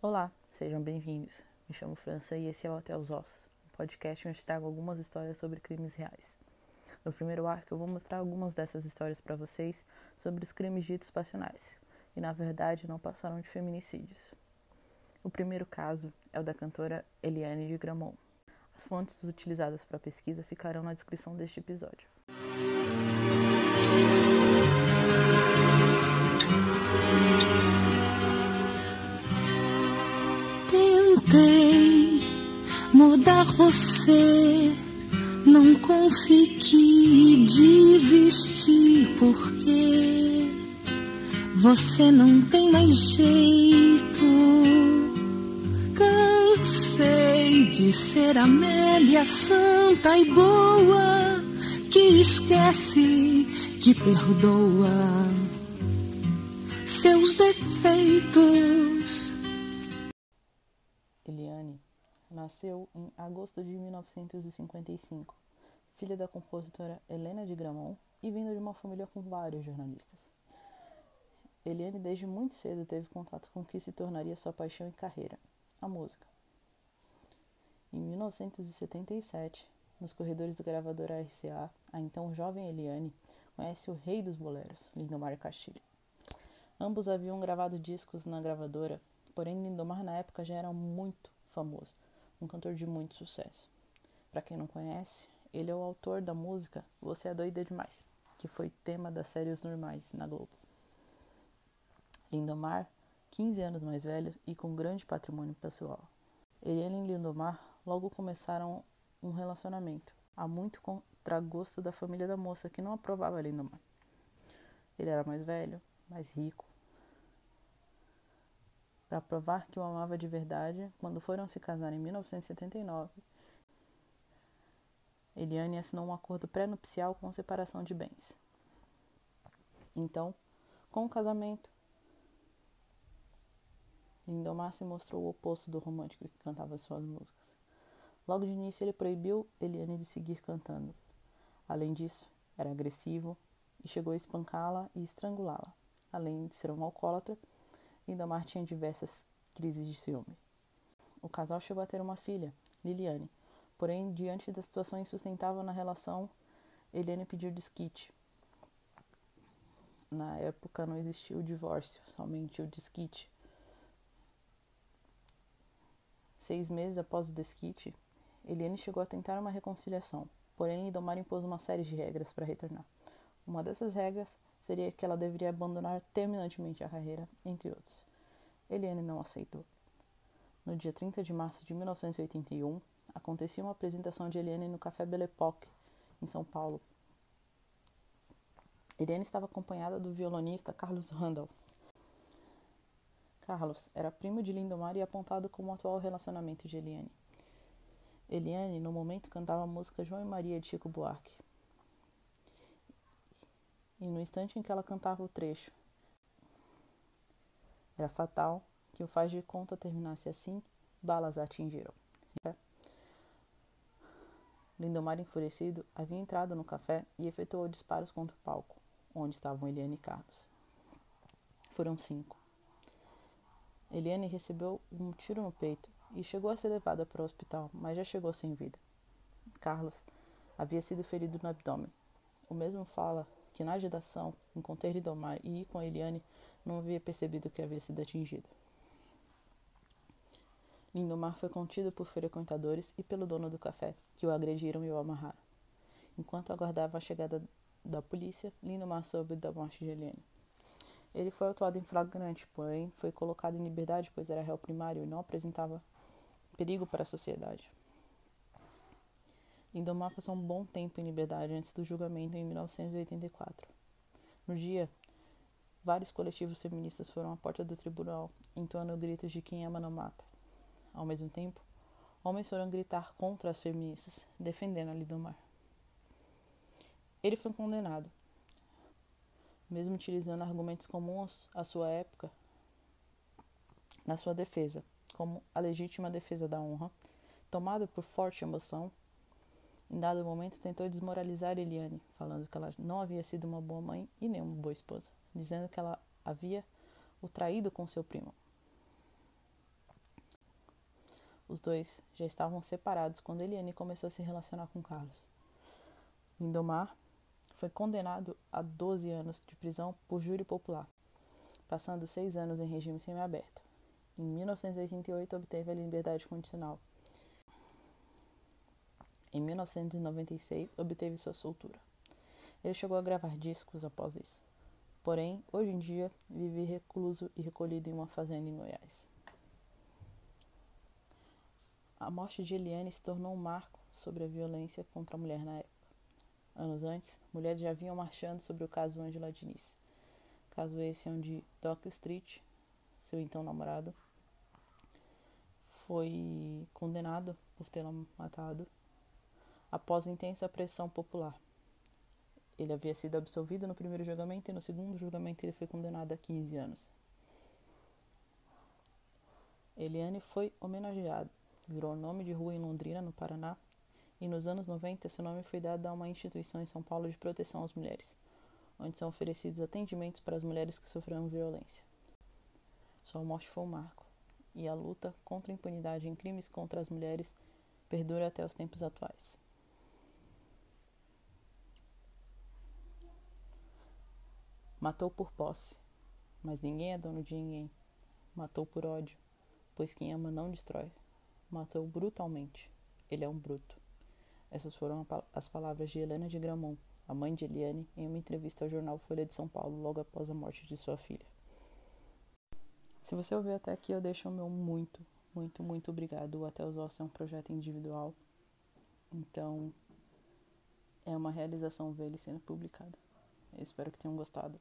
Olá, sejam bem-vindos. Me chamo França e esse é o Até os Ossos, um podcast onde trago algumas histórias sobre crimes reais. No primeiro arco, eu vou mostrar algumas dessas histórias para vocês sobre os crimes ditos passionais, e na verdade não passaram de feminicídios. O primeiro caso é o da cantora Eliane de Gramont. As fontes utilizadas para a pesquisa ficarão na descrição deste episódio. Tentei mudar você, não consegui desistir porque você não tem mais jeito. Cansei de ser Amélia santa e boa, que esquece, que perdoa seus defeitos. Nasceu em agosto de 1955, filha da compositora Helena de Gramont e vinda de uma família com vários jornalistas. Eliane desde muito cedo teve contato com o que se tornaria sua paixão e carreira, a música. Em 1977, nos corredores da gravadora RCA, a então jovem Eliane conhece o rei dos boleros, Lindomar Castilho. Ambos haviam gravado discos na gravadora, porém Lindomar na época já era muito famoso, um cantor de muito sucesso. Para quem não conhece, ele é o autor da música Você é Doida Demais, que foi tema das séries normais na Globo. Lindomar, 15 anos mais velho e com grande patrimônio pessoal. Eliane e Lindomar logo começaram um relacionamento, há muito contragosto da família da moça que não aprovava Lindomar. Ele era mais velho, mais rico. Para provar que o amava de verdade, quando foram se casar em 1979, Eliane assinou um acordo pré-nupcial com separação de bens. Então, com o casamento, Lindomar se mostrou o oposto do romântico que cantava suas músicas. Logo de início, ele proibiu Eliane de seguir cantando. Além disso, era agressivo e chegou a espancá-la e estrangulá-la. Além de ser um alcoólatra, Lindomar tinha diversas crises de ciúme. O casal chegou a ter uma filha, Liliane, porém, diante da situação insustentável na relação, Eliane pediu desquite. Na época não existia o divórcio, somente o desquite. Seis meses após o desquite, Eliane chegou a tentar uma reconciliação, porém Lindomar impôs uma série de regras para retornar. Uma dessas regras seria que ela deveria abandonar terminantemente a carreira, entre outros. Eliane não aceitou. No dia 30 de março de 1981, acontecia uma apresentação de Eliane no Café Belle Époque, em São Paulo. Eliane estava acompanhada do violonista Carlos Randall. Carlos era primo de Lindomar e apontado como o atual relacionamento de Eliane. Eliane, no momento, cantava a música João e Maria de Chico Buarque. E no instante em que ela cantava o trecho, era fatal que o faz de conta terminasse assim, balas a atingiram. Lindomar, enfurecido, havia entrado no café e efetuou disparos contra o palco, onde estavam Eliane e Carlos. Foram cinco. Eliane recebeu um tiro no peito e chegou a ser levada para o hospital, mas já chegou sem vida. Carlos havia sido ferido no abdômen. O mesmo fala que na agitação, em conter Lindomar e com Eliane, não havia percebido que havia sido atingido. Lindomar foi contido por frequentadores e pelo dono do café, que o agrediram e o amarraram. Enquanto aguardava a chegada da polícia, Lindomar soube da morte de Eliane. Ele foi autuado em flagrante, porém foi colocado em liberdade, pois era réu primário e não apresentava perigo para a sociedade. Lindomar passou um bom tempo em liberdade antes do julgamento em 1984. No dia, vários coletivos feministas foram à porta do tribunal, entoando gritos de quem ama não mata. Ao mesmo tempo, homens foram gritar contra as feministas, defendendo a Lindomar. Ele foi condenado, mesmo utilizando argumentos comuns à sua época na sua defesa, como a legítima defesa da honra, tomado por forte emoção, em dado momento tentou desmoralizar Eliane, falando que ela não havia sido uma boa mãe e nem uma boa esposa, dizendo que ela havia o traído com seu primo. Os dois já estavam separados quando Eliane começou a se relacionar com Carlos. Lindomar foi condenado a 12 anos de prisão por júri popular, passando seis anos em regime semiaberto. Em 1988, obteve a liberdade condicional. Em 1996, obteve sua soltura. Ele chegou a gravar discos após isso. Porém, hoje em dia, vive recluso e recolhido em uma fazenda em Goiás. A morte de Eliane se tornou um marco sobre a violência contra a mulher na época. Anos antes, mulheres já vinham marchando sobre o caso Angela Diniz. Caso esse onde Doc Street, seu então namorado, foi condenado por tê-la matado após intensa pressão popular. Ele havia sido absolvido no primeiro julgamento e no segundo julgamento ele foi condenado a 15 anos. Eliane foi homenageado, virou nome de rua em Londrina, no Paraná, e nos anos 90 seu nome foi dado a uma instituição em São Paulo de proteção às mulheres, onde são oferecidos atendimentos para as mulheres que sofreram violência. Sua morte foi um marco, e a luta contra a impunidade em crimes contra as mulheres perdura até os tempos atuais. Matou por posse, mas ninguém é dono de ninguém. Matou por ódio, pois quem ama não destrói. Matou brutalmente, ele é um bruto. Essas foram as palavras de Helena de Gramont, a mãe de Eliane, em uma entrevista ao jornal Folha de São Paulo logo após a morte de sua filha. Se você ouviu até aqui, eu deixo o meu muito, muito, muito obrigado. O Até os Ossos é um projeto individual, então é uma realização ver ele sendo publicado. Eu espero que tenham gostado.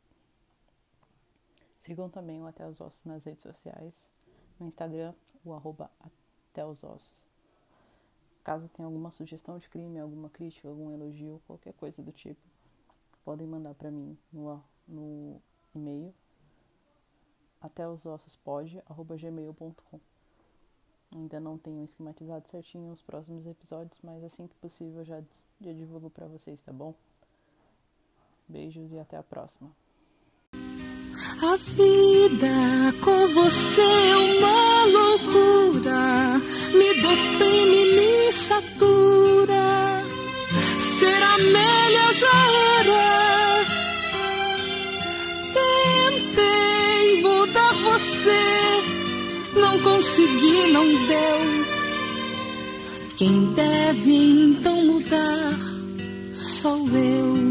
Sigam também o Até os Ossos nas redes sociais, no Instagram, o arroba Até os Ossos. Caso tenha alguma sugestão de crime, alguma crítica, algum elogio, qualquer coisa do tipo, podem mandar para mim no, no e-mail até os ossos pode, gmail.com. Ainda não tenho esquematizado certinho os próximos episódios, mas assim que possível já, já divulgo para vocês, tá bom? Beijos e até a próxima. A vida com você é uma loucura, me deprime, me satura. Ser Amélia já era. Tentei mudar você, não consegui, não deu. Quem deve então mudar sou eu.